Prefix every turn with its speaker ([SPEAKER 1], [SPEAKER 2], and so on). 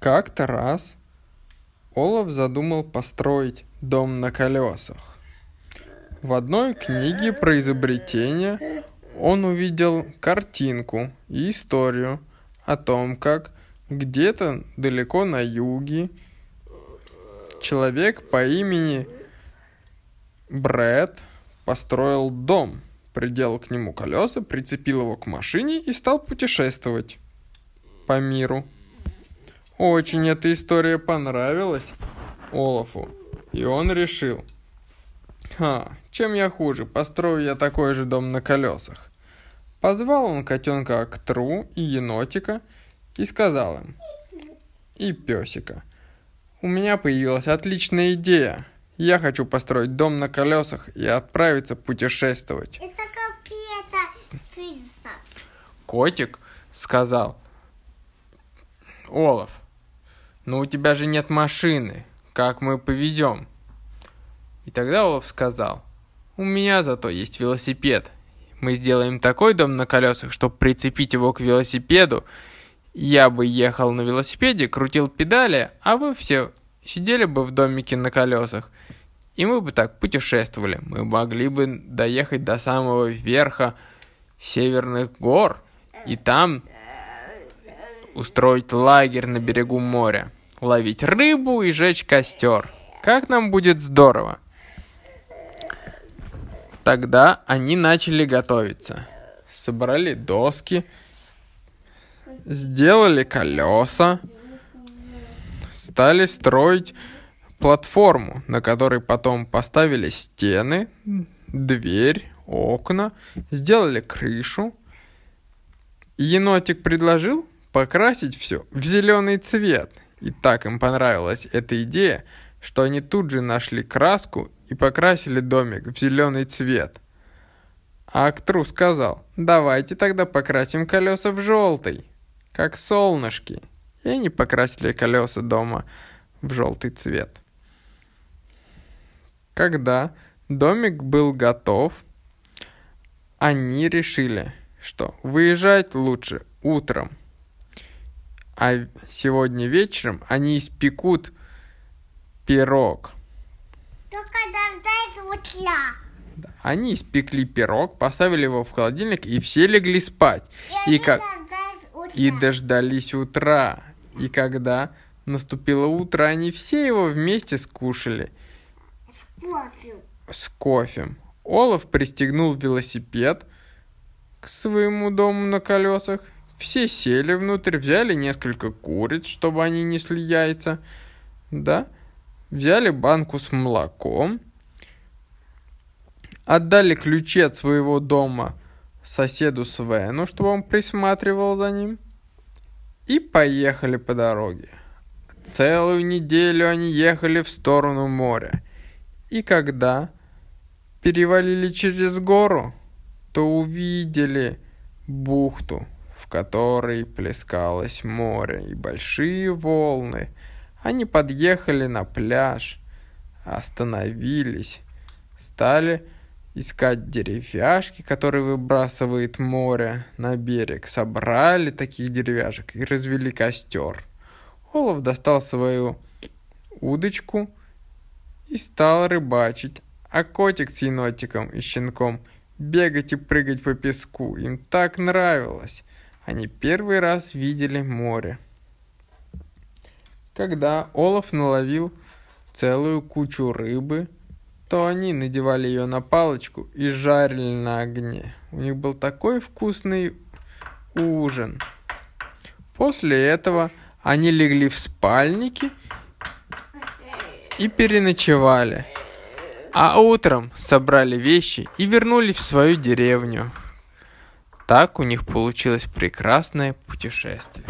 [SPEAKER 1] Как-то раз Олаф задумал построить дом на колесах. В одной книге про изобретение он увидел картинку и историю о том, как где-то далеко на юге человек по имени Брэд построил дом, приделал к нему колеса, прицепил его к машине и стал путешествовать по миру. Очень эта история понравилась Олафу, и он решил, «Ха, чем я хуже, построю я такой же дом на колесах». Позвал он котенка Актру и енотика и сказал им, и песика, «У меня появилась отличная идея. Я хочу построить дом на колесах и отправиться путешествовать».
[SPEAKER 2] Это какие-то фильмы.
[SPEAKER 1] Котик сказал, Олаф, ну у тебя же нет машины, как мы повезем? И тогда Олаф сказал, у меня зато есть велосипед. Мы сделаем такой дом на колесах, чтобы прицепить его к велосипеду. Я бы ехал на велосипеде, крутил педали, а вы все сидели бы в домике на колесах. И мы бы так путешествовали. Мы могли бы доехать до самого верха северных гор. И там устроить лагерь на берегу моря ловить рыбу и жечь костер. Как нам будет здорово. Тогда они начали готовиться. Собрали доски, сделали колеса, стали строить платформу, на которой потом поставили стены, дверь, окна, сделали крышу. Енотик предложил покрасить все в зеленый цвет – и так им понравилась эта идея, что они тут же нашли краску и покрасили домик в зеленый цвет. А Актру сказал, давайте тогда покрасим колеса в желтый, как солнышки. И они покрасили колеса дома в желтый цвет. Когда домик был готов, они решили, что выезжать лучше утром – а сегодня вечером они испекут пирог.
[SPEAKER 2] Только дождать утра.
[SPEAKER 1] Они испекли пирог, поставили его в холодильник, и все легли спать.
[SPEAKER 2] И,
[SPEAKER 1] и, как... и дождались утра. И когда наступило утро, они все его вместе скушали.
[SPEAKER 2] С кофе.
[SPEAKER 1] С кофе. Олаф пристегнул велосипед к своему дому на колесах все сели внутрь, взяли несколько куриц, чтобы они несли яйца, да, взяли банку с молоком, отдали ключи от своего дома соседу Свену, чтобы он присматривал за ним, и поехали по дороге. Целую неделю они ехали в сторону моря. И когда перевалили через гору, то увидели бухту, в которой плескалось море и большие волны. Они подъехали на пляж, остановились, стали искать деревяшки, которые выбрасывает море на берег. Собрали таких деревяшек и развели костер. Олаф достал свою удочку и стал рыбачить, а котик с енотиком и щенком бегать и прыгать по песку. Им так нравилось. Они первый раз видели море. Когда Олаф наловил целую кучу рыбы, то они надевали ее на палочку и жарили на огне. У них был такой вкусный ужин. После этого они легли в спальники и переночевали. А утром собрали вещи и вернулись в свою деревню. Так у них получилось прекрасное путешествие.